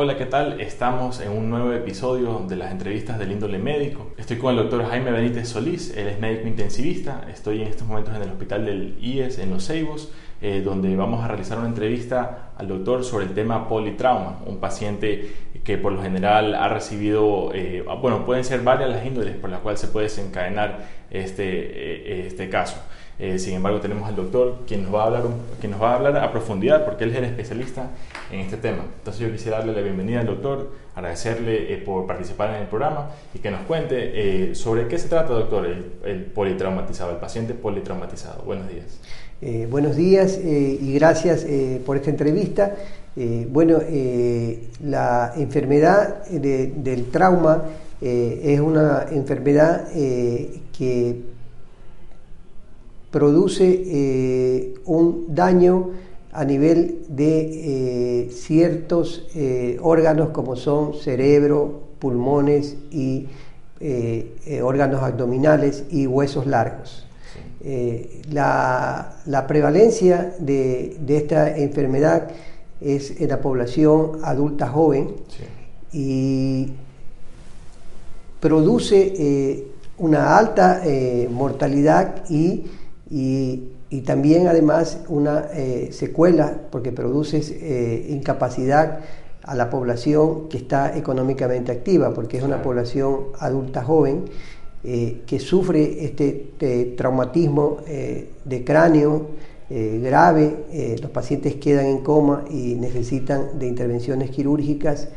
Hola, ¿qué tal? Estamos en un nuevo episodio de las entrevistas del índole médico. Estoy con el doctor Jaime Benítez Solís, él es médico intensivista. Estoy en estos momentos en el hospital del IES en Los Ceibos, eh, donde vamos a realizar una entrevista al doctor sobre el tema politrauma, un paciente que por lo general ha recibido, eh, bueno, pueden ser varias las índoles por las cuales se puede desencadenar este, eh, este caso. Eh, sin embargo, tenemos al doctor quien nos, va a hablar, quien nos va a hablar a profundidad porque él es el especialista en este tema. Entonces yo quisiera darle la bienvenida al doctor, agradecerle eh, por participar en el programa y que nos cuente eh, sobre qué se trata, doctor, el, politraumatizado, el paciente politraumatizado. Buenos días. buenos días y gracias por esta entrevista. bueno, la enfermedad del trauma es una enfermedad que produce eh, un daño a nivel de eh, ciertos eh, órganos como son cerebro, pulmones y órganos abdominales y huesos largos. La, prevalencia de, esta enfermedad es en la población adulta joven y produce una alta mortalidad y y, también además una eh, secuela porque produce eh, incapacidad a la población que está económicamente activa, porque es una población adulta joven eh, que sufre este, traumatismo de cráneo grave, los pacientes quedan en coma y necesitan de intervenciones quirúrgicas.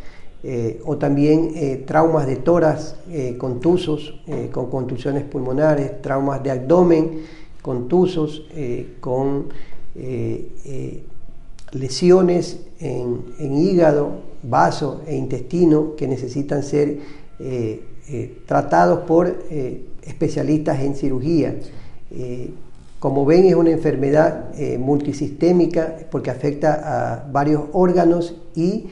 o también traumas de toras contusos, con contusiones pulmonares, traumas de abdomen, contusos, eh, con eh, eh, lesiones en, hígado, vaso e intestino que necesitan ser tratados por especialistas en cirugía. como ven, es una enfermedad multisistémica porque afecta a varios órganos y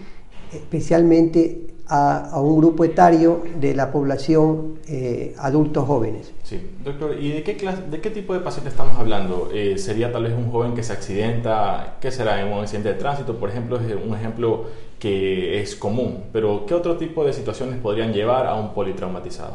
especialmente a, un grupo etario de la población eh, adultos jóvenes. Sí, doctor, ¿y de qué, clase, de qué tipo de paciente estamos hablando? Eh, ¿Sería tal vez un joven que se accidenta? ¿Qué será en un accidente de tránsito? Por ejemplo, es un ejemplo que es común, pero ¿qué otro tipo de situaciones podrían llevar a un politraumatizado?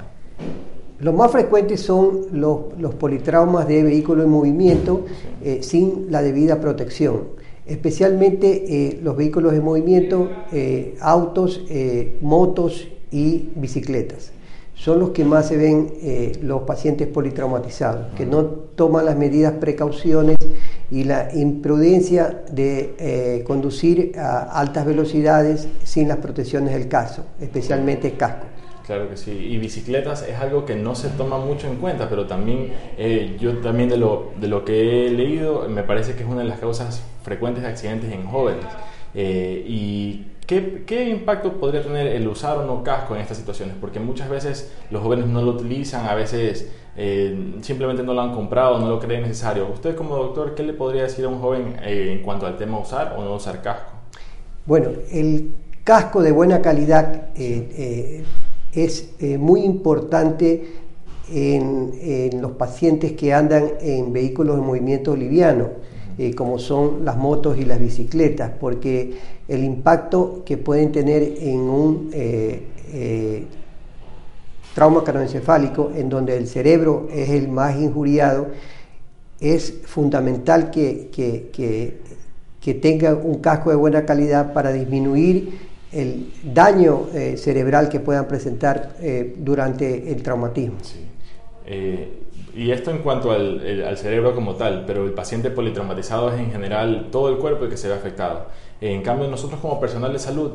Los más frecuentes son los, los politraumas de vehículo en movimiento eh, sin la debida protección especialmente eh, los vehículos de movimiento, eh, autos, eh, motos y bicicletas. Son los que más se ven los pacientes politraumatizados, que no toman las medidas precauciones y la imprudencia de conducir a altas velocidades sin las protecciones del caso, especialmente casco. Claro que sí, y bicicletas es algo que no se toma mucho en cuenta, pero también eh, yo también de lo, de lo que he leído me parece que es una de las causas frecuentes de accidentes en jóvenes. Eh, ¿Y qué, qué, impacto podría tener el usar o no casco en estas situaciones? Porque muchas veces los jóvenes no lo utilizan, a veces eh, simplemente no lo han comprado, no lo creen necesario. Usted como doctor, ¿qué le podría decir a un joven en cuanto al tema usar o no usar casco? Bueno, el casco de buena calidad es eh, muy importante en, los pacientes que andan en vehículos de movimiento liviano, eh, como son las motos y las bicicletas, porque el impacto que pueden tener en un eh, trauma craneoencefálico, en donde el cerebro es el más injuriado, es fundamental que, que, que tengan un casco de buena calidad para disminuir el daño eh, cerebral que puedan presentar eh, durante el traumatismo. Eh, y esto en cuanto al, cerebro como tal, pero el paciente politraumatizado es en general todo el cuerpo el que se ve afectado. En cambio, nosotros como personal de salud,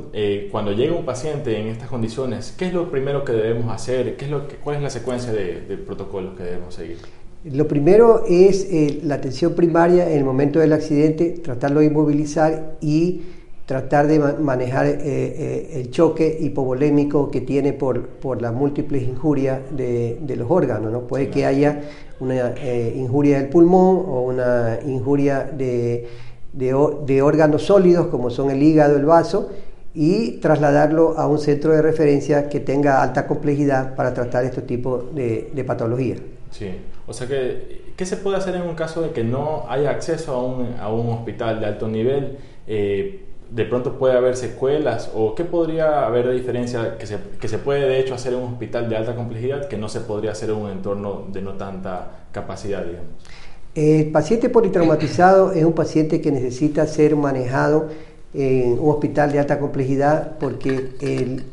cuando llega un paciente en estas condiciones, ¿qué es lo primero que debemos hacer? ¿Qué es lo que, ¿Cuál es la secuencia de, de protocolos que debemos seguir? Lo primero es la atención primaria en el momento del accidente, tratarlo de inmovilizar y tratar de manejar eh, eh, el choque hipovolémico que tiene por, por las múltiples injurias de, los órganos. ¿no? Puede que haya una eh, injuria del pulmón o una injuria de, de, órganos sólidos como son el hígado, el vaso, y trasladarlo a un centro de referencia que tenga alta complejidad para tratar este tipo de, de patologías. Sí, o sea que, ¿qué se puede hacer en un caso de que no haya acceso a un, a un hospital de alto nivel? De pronto puede haber secuelas o qué podría haber de diferencia que se, que se puede de hecho hacer en un hospital de alta complejidad que no se podría hacer en un entorno de no tanta capacidad, digamos. El paciente politraumatizado es un paciente que necesita ser manejado en un hospital de alta complejidad porque el,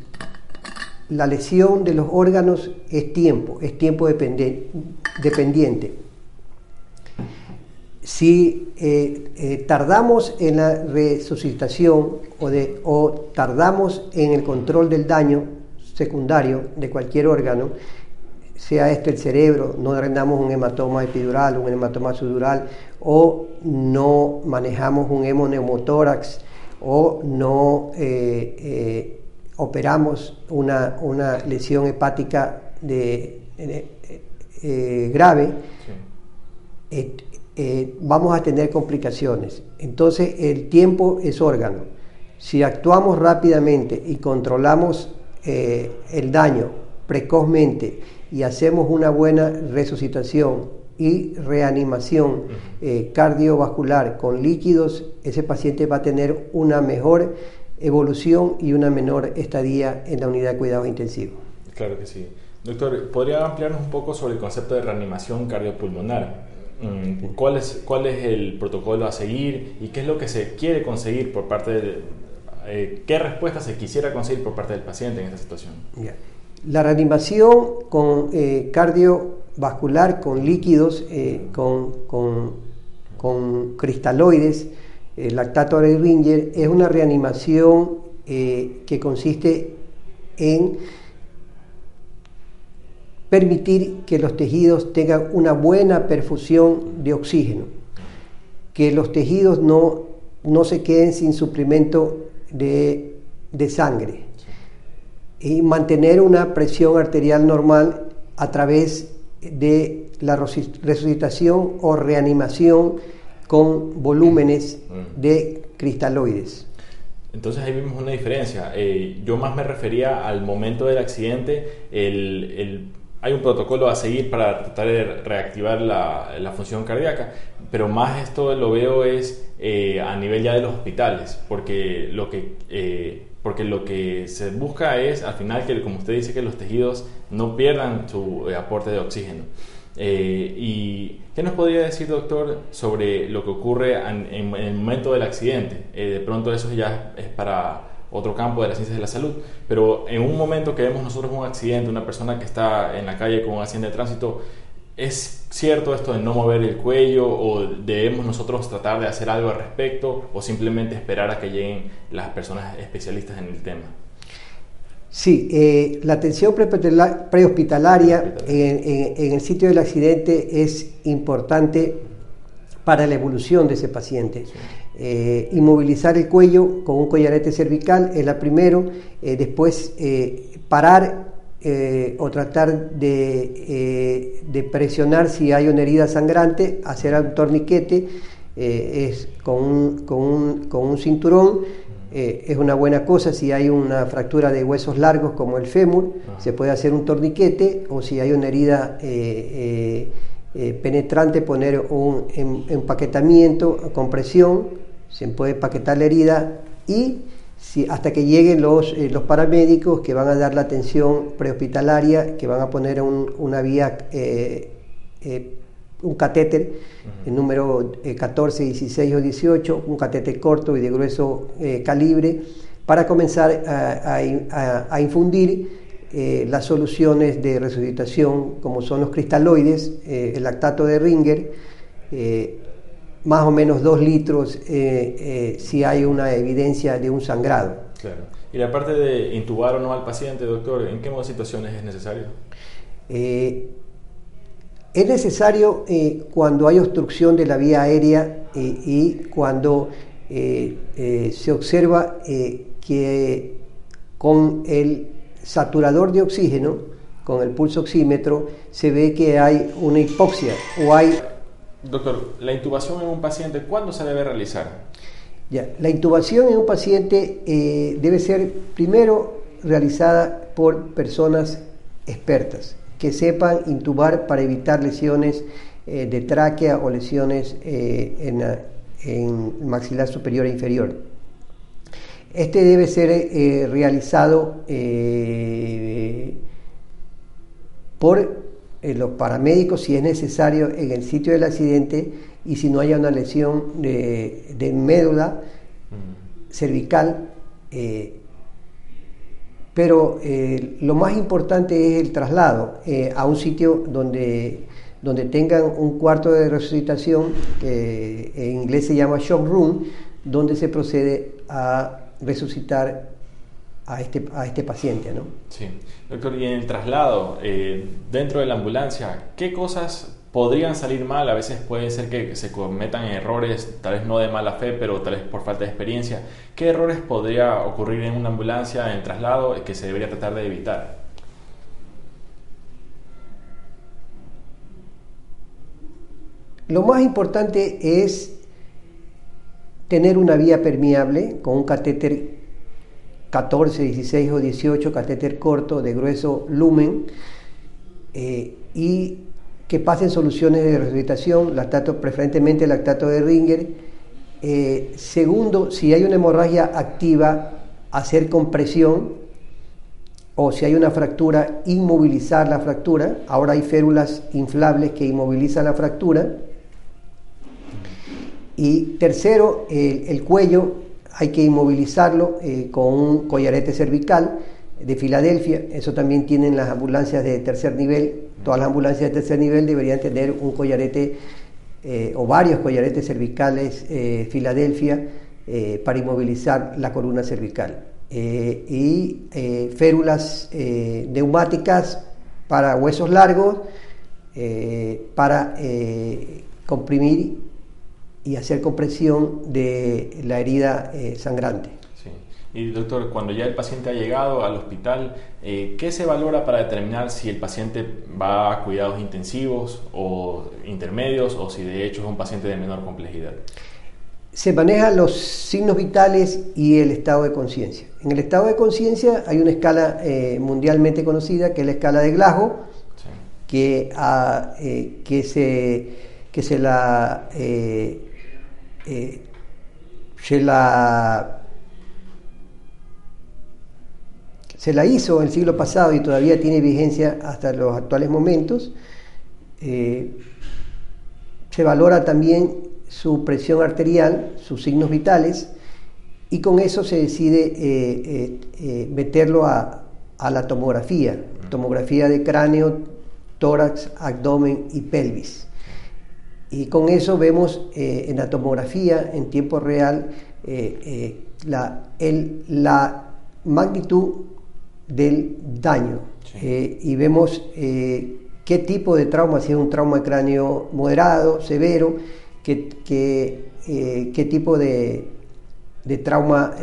la lesión de los órganos es tiempo, es tiempo dependiente. Si eh, eh, tardamos en la resucitación o, de, o tardamos en el control del daño secundario de cualquier órgano, sea este el cerebro, no drenamos un hematoma epidural, un hematoma sudural, o no manejamos un hemoneumotórax, o no eh, operamos una, una lesión hepática de, eh, grave, eh, vamos a tener complicaciones. Entonces el tiempo es órgano. Si actuamos rápidamente y controlamos el daño precozmente y hacemos una buena resucitación y reanimación cardiovascular con líquidos, ese paciente va a tener una mejor evolución y una menor estadía en la unidad de cuidados intensivos. Claro que sí. Doctor, ¿podría ampliarnos un poco sobre el concepto de reanimación cardiopulmonar? Mm, ¿Cuál es, ¿Cuál es el protocolo a seguir y qué es lo que se quiere conseguir por parte de... Eh, ¿Qué respuesta se quisiera conseguir por parte del paciente en esta situación? La reanimación con eh, cardiovascular, con líquidos, eh, con, con, con cristaloides, el lactato de Ringer, es una reanimación eh, que consiste en permitir que los tejidos tengan una buena perfusión de oxígeno, que los tejidos no, no se queden sin suplemento de, de sangre y mantener una presión arterial normal a través de la resucitación o reanimación con volúmenes mm. de cristaloides. Entonces ahí vimos una diferencia. Eh, yo más me refería al momento del accidente, el, hay un protocolo a seguir para tratar de reactivar la, la función cardíaca, pero más esto lo veo es eh, a nivel ya de los hospitales, porque lo que... Eh, porque lo que se busca es al final que, como usted dice, que los tejidos no pierdan su aporte de oxígeno. Eh, ¿Y qué nos podría decir, doctor, sobre lo que ocurre en, el momento del accidente? Eh, de pronto eso ya es para otro campo de las ciencias de la salud, pero en un momento que vemos nosotros un accidente, una persona que está en la calle con un accidente de tránsito, ¿es cierto esto de no mover el cuello o debemos nosotros tratar de hacer algo al respecto o simplemente esperar a que lleguen las personas especialistas en el tema? Sí, eh, la atención prehospitalaria en, el sitio del accidente es importante para la evolución de ese paciente. Eh, inmovilizar el cuello con un collarete cervical es la primero, eh, después parar o tratar de, de, presionar si hay una herida sangrante, hacer un torniquete es con un, con un, con un cinturón. Eh, es una buena cosa si hay una fractura de huesos largos como el fémur, ah. se puede hacer un torniquete o si hay una herida eh, eh, penetrante poner un em, empaquetamiento con presión, se puede paquetar la herida y si, hasta que lleguen los, los paramédicos que van a dar la atención prehospitalaria, que van a poner una vía un catéter, el número 14, eh, 16 o 18, un catéter corto y de grueso eh, calibre, para comenzar a, infundir eh, las soluciones de resucitación, como son los cristaloides, el lactato de Ringer, más o menos 2 litros si hay una evidencia de un sangrado. Claro. Y la parte de intubar o no al paciente, doctor, ¿en qué situaciones es necesario? Es necesario eh, cuando hay obstrucción de la vía aérea eh, y cuando eh, se observa que con el saturador de oxígeno, con el pulso oxímetro, se ve que hay una hipoxia o hay... Doctor, la intubación en un paciente, ¿cuándo se debe realizar? La intubación en un paciente debe ser primero realizada por personas expertas que sepan intubar para evitar lesiones eh, de tráquea o lesiones eh, en, en, maxilar superior e inferior. Este debe ser realizado por los paramédicos si es necesario en el sitio del accidente y si no haya una lesión de, médula cervical. Eh, pero eh, lo más importante es el traslado eh, a un sitio donde, donde tengan un cuarto de resucitación, que en inglés se llama shock room, donde se procede a resucitar a este, a este paciente. ¿no? Sí, doctor, y en el traslado, dentro de la ambulancia, ¿qué cosas podrían salir mal, a veces puede ser que se cometan errores, tal vez no de mala fe, pero tal vez por falta de experiencia. ¿Qué errores podría ocurrir en una ambulancia en traslado que se debería tratar de evitar? Lo más importante es tener una vía permeable con un catéter 14, 16 o 18, catéter corto de grueso lumen eh, y que pasen soluciones de resucitación, lactato, preferentemente lactato de Ringer. Eh, segundo, si hay una hemorragia activa, hacer compresión o si hay una fractura, inmovilizar la fractura. Ahora hay férulas inflables que inmovilizan la fractura. Y tercero, el cuello hay que inmovilizarlo eh, con un collarete cervical de Filadelfia. Eso también tienen las ambulancias de tercer nivel Todas las ambulancias de tercer nivel deberían tener un collarete eh, o varios collaretes cervicales eh, Filadelfia eh, para inmovilizar la columna cervical. y férulas neumáticas para huesos largos para comprimir y hacer compresión de la herida sangrante. Y doctor, cuando ya el paciente ha llegado al hospital, eh, ¿qué se valora para determinar si el paciente va a cuidados intensivos o intermedios o si de hecho es un paciente de menor complejidad? Se manejan los signos vitales y el estado de conciencia. En el estado de conciencia hay una escala eh, mundialmente conocida que es la escala de Glasgow, que, ah, eh, que, se, que se la, se la Se la hizo el siglo pasado y todavía tiene vigencia hasta los actuales momentos. Eh, se valora también su presión arterial, sus signos vitales, y con eso se decide eh, eh, meterlo a, la tomografía, tomografía de cráneo, tórax, abdomen y pelvis. Y con eso vemos en la tomografía en tiempo real la, la magnitud del daño. Eh, y vemos eh, qué tipo de trauma, si es un trauma de cráneo moderado, severo, qué, qué, eh, qué tipo de, de trauma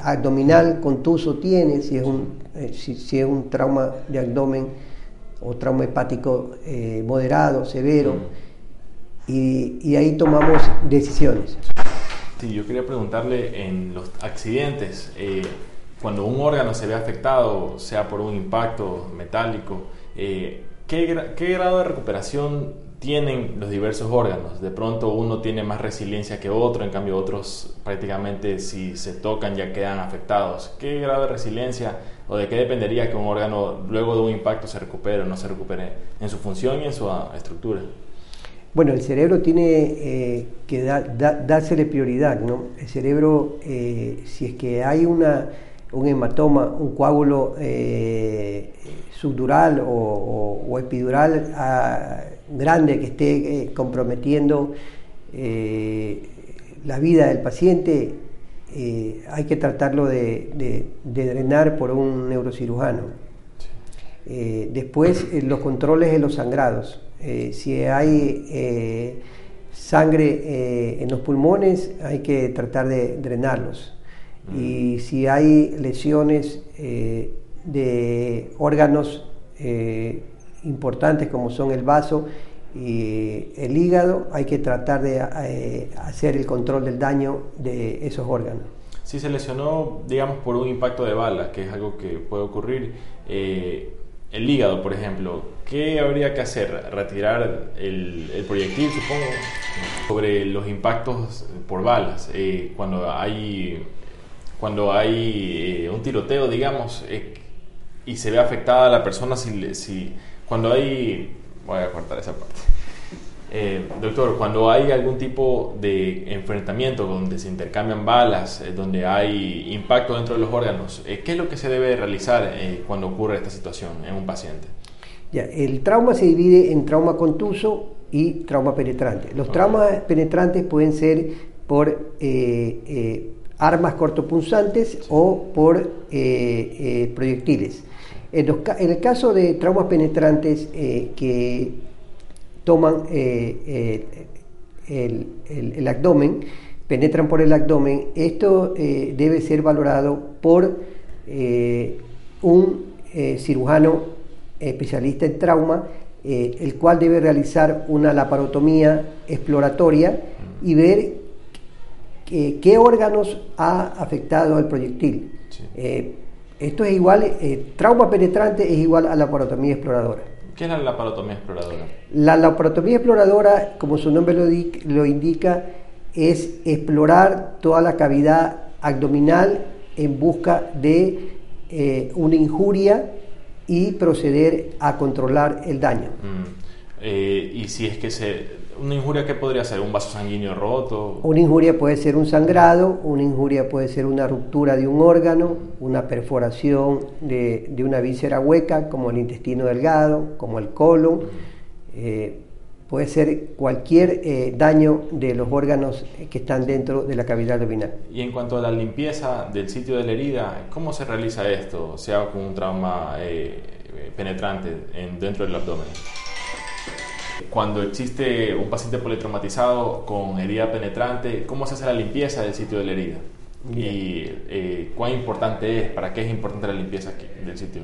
abdominal contuso tiene, si es, un, si, es un trauma de abdomen o trauma hepático moderado, severo, y, y, ahí tomamos decisiones. Sí, yo quería preguntarle en los accidentes cuando un órgano se ve afectado, sea por un impacto metálico, eh, ¿qué, grado de recuperación tienen los diversos órganos? De pronto uno tiene más resiliencia que otro, en cambio otros prácticamente si se tocan ya quedan afectados. ¿Qué grado de resiliencia o de qué dependería que un órgano luego de un impacto se recupere o no se recupere en su función y en su ah, estructura? Bueno, el cerebro tiene eh, que dársele prioridad, ¿no? El cerebro, eh, si es que hay una un hematoma, un coágulo eh, subdural o, epidural ah, grande que esté comprometiendo la vida del paciente, hay que tratarlo de, drenar por un neurocirujano. después, los controles de los sangrados. Si hay sangre en los pulmones, hay que tratar de drenarlos y si hay lesiones eh, de órganos eh, importantes como son el vaso y el hígado, hay que tratar de eh, hacer el control del daño de esos órganos. Si se lesionó, digamos, por un impacto de bala, que es algo que puede ocurrir, el hígado, por ejemplo, ¿qué habría que hacer? ¿Retirar el, proyectil, supongo, sobre los impactos por balas? cuando hay cuando hay un tiroteo, digamos, y se ve afectada la persona si, si cuando hay... Voy a cortar esa parte. Eh, doctor, cuando hay algún tipo de enfrentamiento donde se intercambian balas, eh, donde hay impacto dentro de los órganos, eh, ¿qué es lo que se debe realizar cuando ocurre esta situación en un paciente? Ya, el trauma se divide en trauma contuso y trauma penetrante. Los traumas penetrantes pueden ser por armas cortopunzantes o por proyectiles. En, el caso de traumas penetrantes que toman eh, eh, el, abdomen, penetran por el abdomen, esto eh, debe ser valorado por un cirujano especialista en trauma, el cual debe realizar una laparotomía exploratoria y ver qué órganos ha afectado al proyectil. esto es igual, trauma penetrante es igual a laparotomía exploradora. ¿Qué es la laparotomía exploradora? La laparotomía exploradora, como su nombre lo, indica, es explorar toda la cavidad abdominal en busca de eh, una injuria y proceder a controlar el daño. Mm. Eh, y si es que se ¿Una injuria qué podría ser? ¿Un vaso sanguíneo roto? Una injuria puede ser un sangrado, una injuria puede ser una ruptura de un órgano, una perforación de, una víscera hueca, como el intestino delgado, como el colon. Eh, puede ser cualquier eh, daño de los órganos que están dentro de la cavidad abdominal. Y en cuanto a la limpieza del sitio de la herida, ¿cómo se realiza esto? Sea con un trauma eh, penetrante dentro del abdomen cuando existe un paciente politraumatizado con herida penetrante, ¿cómo se hace la limpieza del sitio de la herida? Y eh, cuán importante es, para qué es importante la limpieza del sitio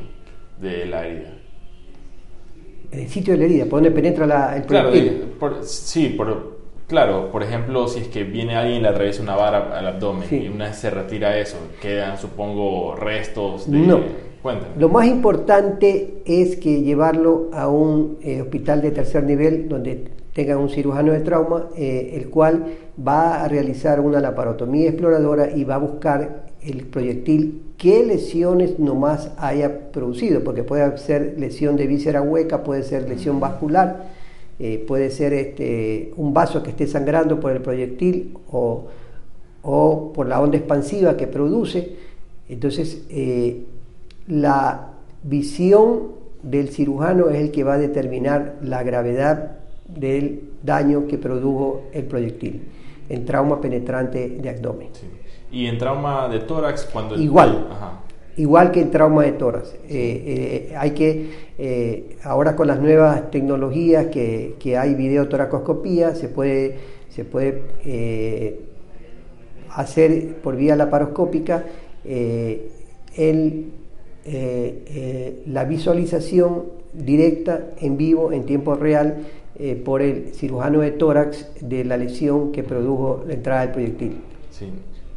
de la herida. El sitio de la herida, por donde penetra la, el proyectil. Claro, sí, claro, por ejemplo, si es que viene alguien y le atraviesa una vara al abdomen y una vez se retira eso, quedan, supongo, restos de... No lo más importante es que llevarlo a un eh, hospital de tercer nivel donde tenga un cirujano de trauma, eh, el cual va a realizar una laparotomía exploradora y va a buscar el proyectil qué lesiones nomás haya producido, porque puede ser lesión de víscera hueca, puede ser lesión vascular, eh, puede ser este, un vaso que esté sangrando por el proyectil o, o por la onda expansiva que produce. Entonces, la visión del cirujano es el que va a determinar la gravedad del daño que produjo el proyectil en trauma penetrante de abdomen. ¿Y en trauma de tórax cuando Igual. Igual que en trauma de tórax. Eh, eh, hay que, eh, ahora con las nuevas tecnologías que, que hay videotoracoscopía, se puede, se puede hacer por vía laparoscópica el eh, eh, la visualización directa en vivo, en tiempo real, eh, por el cirujano de tórax de la lesión que produjo la entrada del proyectil. Sí.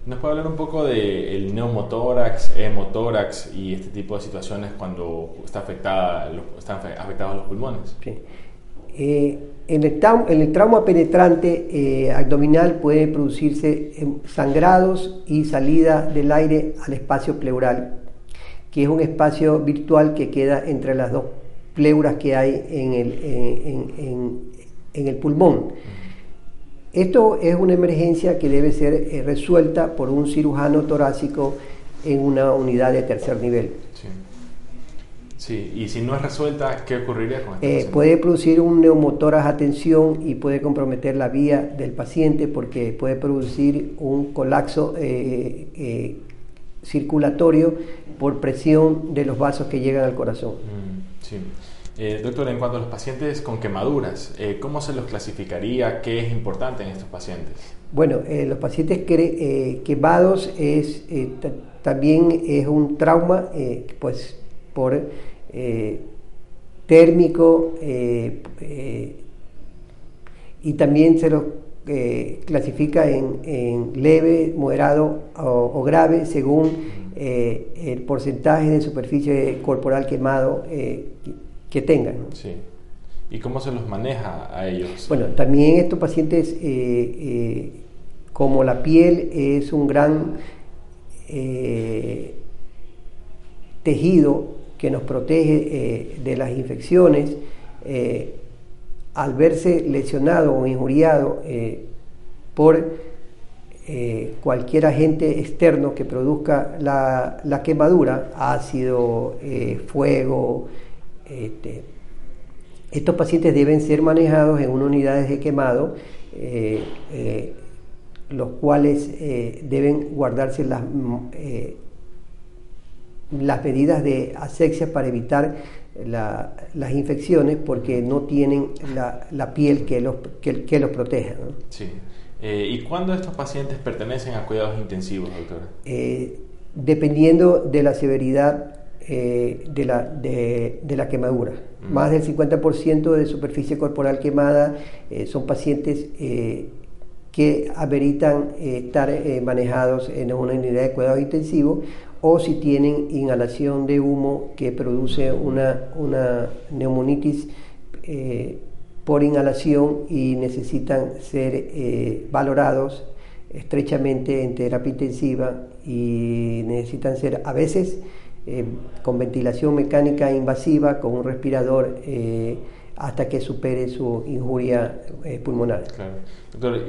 ¿Nos puede hablar un poco del neumotórax, hemotórax y este tipo de situaciones cuando está afectada, están afectados los pulmones? Sí. en, el en, el trauma penetrante abdominal puede producirse sangrados y salida del aire al espacio pleural que es un espacio virtual que queda entre las dos pleuras que hay en el, en, el pulmón. Esto es una emergencia que debe ser eh, resuelta por un cirujano torácico en una unidad de tercer nivel. Sí. y si no es resuelta, ¿qué ocurriría con esto? Eh, puede producir un neumotoras a tensión y puede comprometer la vía del paciente porque puede producir un colapso eh, circulatorio por presión de los vasos que llegan al corazón. Mm, sí. Eh, doctor, en cuanto a los pacientes con quemaduras, eh, ¿cómo se los clasificaría? ¿Qué es importante en estos pacientes? Bueno, eh, los pacientes quemados es, también es un trauma, pues por térmico y también se los clasifica en, leve, moderado o, grave según eh, el porcentaje de superficie corporal quemado eh, que, tengan. Sí. ¿Y cómo se los maneja a ellos? Bueno, también estos pacientes, eh, como la piel es un gran tejido que nos protege de las infecciones, al verse lesionado o injuriado por eh, cualquier agente externo que produzca la, quemadura, ácido, eh, fuego, este, estos pacientes deben ser manejados en unas unidades de quemado, eh, los cuales deben guardarse las, las medidas de asexia para evitar las infecciones porque no tienen la, piel que los, que, los proteja. Sí. Eh, ¿Y cuándo estos pacientes pertenecen a cuidados intensivos, doctora? Eh, dependiendo de la severidad eh, de, la, de, la quemadura. Mm. Más del 50% de superficie corporal quemada son pacientes que ameritan estar manejados en una unidad de cuidados intensivos o si tienen inhalación de humo que produce una, una neumonitis por inhalación y necesitan ser eh, valorados estrechamente en terapia intensiva y necesitan ser a veces eh, con ventilación mecánica invasiva, con un respirador, eh, hasta que supere su injuria pulmonar. Claro. Doctor,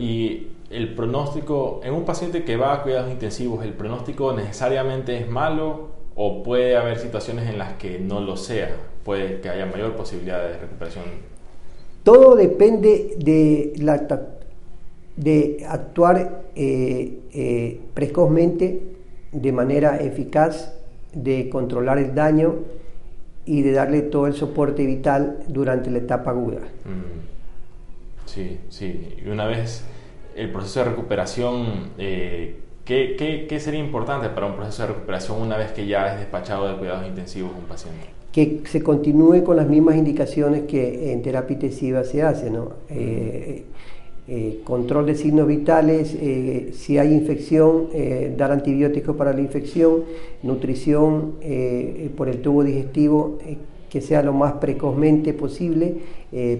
el pronóstico, en un paciente que va a cuidados intensivos, ¿el pronóstico necesariamente es malo o puede haber situaciones en las que no lo sea? Puede que haya mayor posibilidad de recuperación todo depende de, la, de actuar eh, eh, precozmente, de manera eficaz, de controlar el daño y de darle todo el soporte vital durante la etapa aguda. Mm. Sí, sí. Y una vez el proceso de recuperación, eh, ¿qué, qué, sería importante para un proceso de recuperación una vez que ya es despachado de cuidados intensivos un paciente? que se continúe con las mismas indicaciones que en terapia intensiva se hace, ¿no? Eh, eh, control de signos vitales, eh, si hay infección, dar antibióticos para la infección, nutrición por el tubo digestivo, que sea lo más precozmente posible,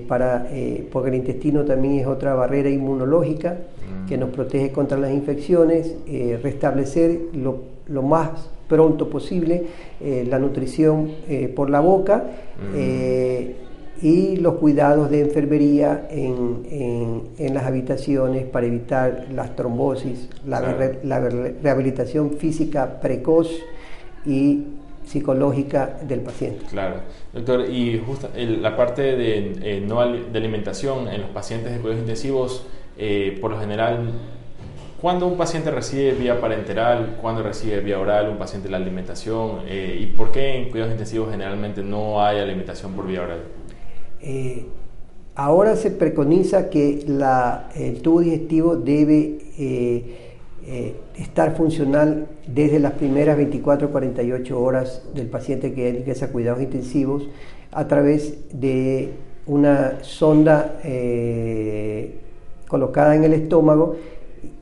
para, porque el intestino también es otra barrera inmunológica que nos protege contra las infecciones, restablecer lo, lo más pronto posible eh, la nutrición eh, por la boca mm. eh, y los cuidados de enfermería en, en, las habitaciones para evitar las trombosis, la, rehabilitación física precoz y psicológica del paciente. Claro, doctor, y justo la parte de, no, de alimentación en los pacientes de cuidados intensivos, por lo general ¿Cuándo un paciente recibe vía parenteral? ¿Cuándo recibe vía oral un paciente la alimentación? Eh, ¿Y por qué en cuidados intensivos generalmente no hay alimentación por vía oral? Eh, ahora se preconiza que el tubo digestivo debe eh, estar funcional desde las primeras 24 48 horas del paciente que ingresa a cuidados intensivos a través de una sonda colocada en el estómago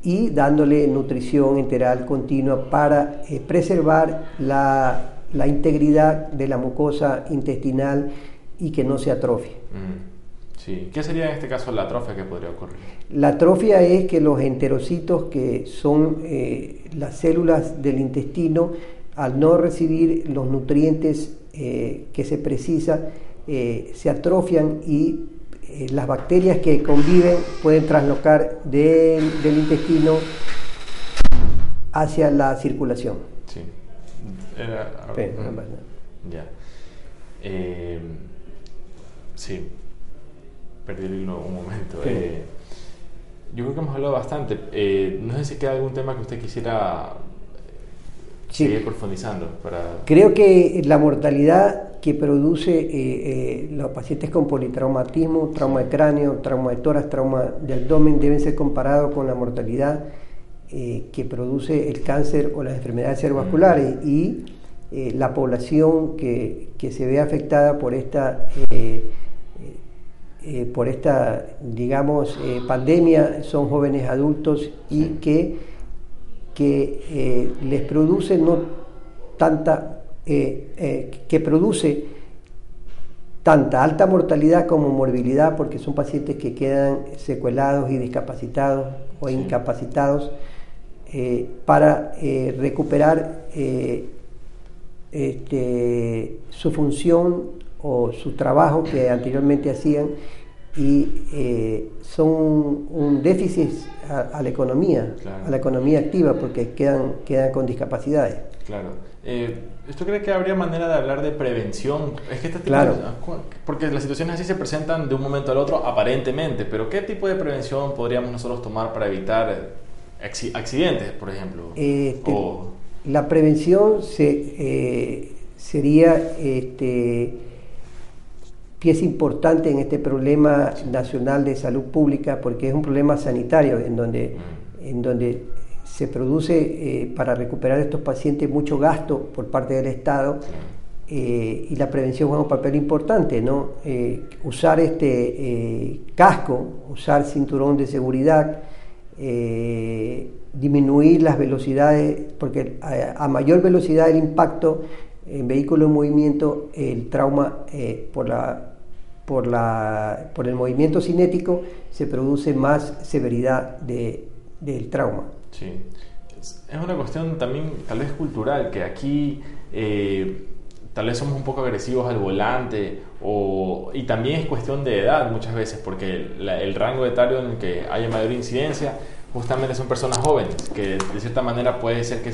y dándole nutrición enteral continua para eh, preservar la, integridad de la mucosa intestinal y que no se atrofie. Mm. Sí. ¿Qué sería en este caso la atrofia que podría ocurrir? La atrofia es que los enterocitos, que son eh, las células del intestino, al no recibir los nutrientes eh, que se precisa, se atrofian y eh, las bacterias que conviven pueden traslocar del, intestino hacia la circulación. Sí. Mm, ya. Eh, sí. Perdí el hilo un momento. Eh, yo creo que hemos hablado bastante. no sé si queda algún tema que usted quisiera seguir profundizando. Para... Creo que la mortalidad que produce eh, eh, los pacientes con politraumatismo, trauma de cráneo, trauma de tórax, trauma de abdomen deben ser comparados con la mortalidad eh, que produce el cáncer o las enfermedades cerebrovasculares y la población que, se ve afectada por esta por esta digamos pandemia son jóvenes adultos y que que les produce no tanta eh, eh, que produce tanta alta mortalidad como morbilidad, porque son pacientes que quedan secuelados y discapacitados o incapacitados para recuperar este, su función o su trabajo que anteriormente hacían y eh, son un déficit a, la economía, a la economía activa, porque quedan, quedan con discapacidades. Claro. Eh, ¿Usted cree que habría manera de hablar de prevención? Es que este claro. porque las situaciones así se presentan de un momento al otro aparentemente, pero ¿qué tipo de prevención podríamos nosotros tomar para evitar accidentes, por ejemplo? Este, la prevención se, eh, sería este, pieza importante en este problema nacional de salud pública porque es un problema sanitario en donde, mm. en donde se produce eh, para recuperar a estos pacientes mucho gasto por parte del Estado eh, y la prevención juega un papel importante, ¿no? Eh, usar este casco, usar cinturón de seguridad, disminuir las velocidades, porque a, a, mayor velocidad del impacto en vehículo en movimiento, el trauma por la por, la, por el movimiento cinético se produce más severidad de, del trauma. Sí, es una cuestión también tal vez cultural, que aquí eh, tal vez somos un poco agresivos al volante o, y también es cuestión de edad muchas veces, porque el, el rango etario en el que haya mayor incidencia justamente son personas jóvenes, que de cierta manera puede ser que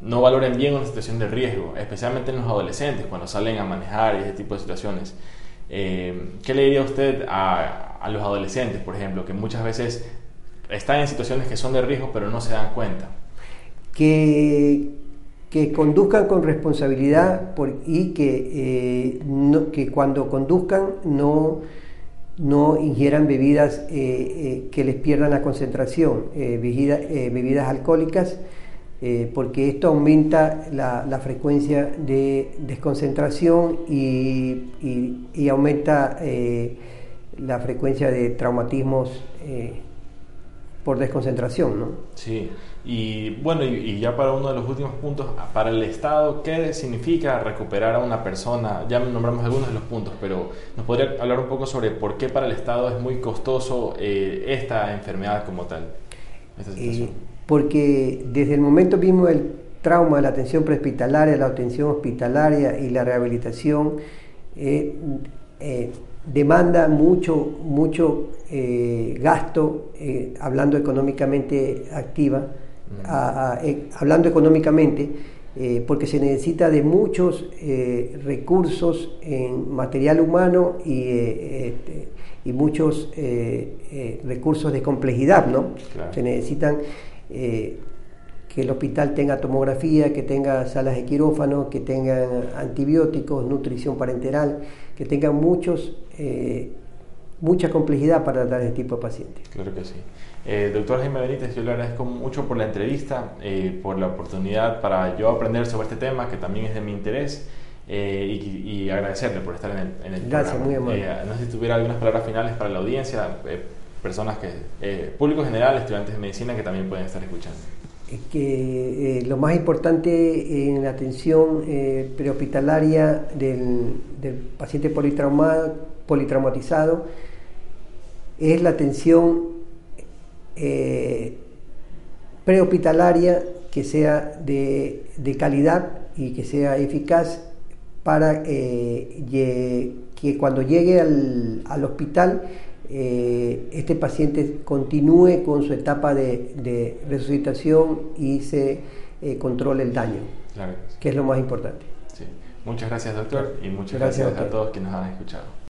no valoren bien una situación de riesgo, especialmente en los adolescentes, cuando salen a manejar y ese tipo de situaciones. Eh, ¿Qué le diría usted a, los adolescentes, por ejemplo, que muchas veces están en situaciones que son de riesgo pero no se dan cuenta? Que, conduzcan con responsabilidad y que, eh, que cuando conduzcan no, no ingieran bebidas eh, que les pierdan la concentración, bebidas alcohólicas eh, porque esto aumenta la, frecuencia de desconcentración y, aumenta eh, la frecuencia de traumatismos eh, por desconcentración. ¿no? Sí, y bueno, y, ya para uno de los últimos puntos, para el Estado, ¿qué significa recuperar a una persona? Ya nombramos algunos de los puntos, pero nos podría hablar un poco sobre por qué para el Estado es muy costoso esta enfermedad como tal. Esta situación porque desde el momento mismo del trauma, la atención prehospitalaria, la atención hospitalaria y la rehabilitación eh, eh, demanda mucho, mucho eh, gasto, hablando económicamente activa, mm. hablando económicamente, porque se necesita de muchos recursos en material humano y, este, y muchos recursos de complejidad, ¿no? Se necesitan eh, que el hospital tenga tomografía, que tenga salas de quirófano, que tengan antibióticos, nutrición parenteral, que tengan muchos, eh, mucha complejidad para tratar este tipo de pacientes. Claro que sí. Eh, doctor Jaime Benítez, yo le agradezco mucho por la entrevista, por la oportunidad para yo aprender sobre este tema, que también es de mi interés. y, agradecerle por estar en el, en el Gracias, muy amable. no sé si tuviera algunas palabras finales para la audiencia personas que, eh, público general, estudiantes de medicina que también pueden estar escuchando? Es que eh, lo más importante en la atención eh, prehospitalaria del, paciente politraumado, politraumatizado es la atención prehospitalaria que sea de, calidad y que sea eficaz para que cuando llegue al, al hospital eh, este paciente continúe con su etapa de, resucitación y se eh, controle el daño, que es lo más importante. Muchas gracias, doctor, y muchas gracias, a, todos quienes nos han escuchado.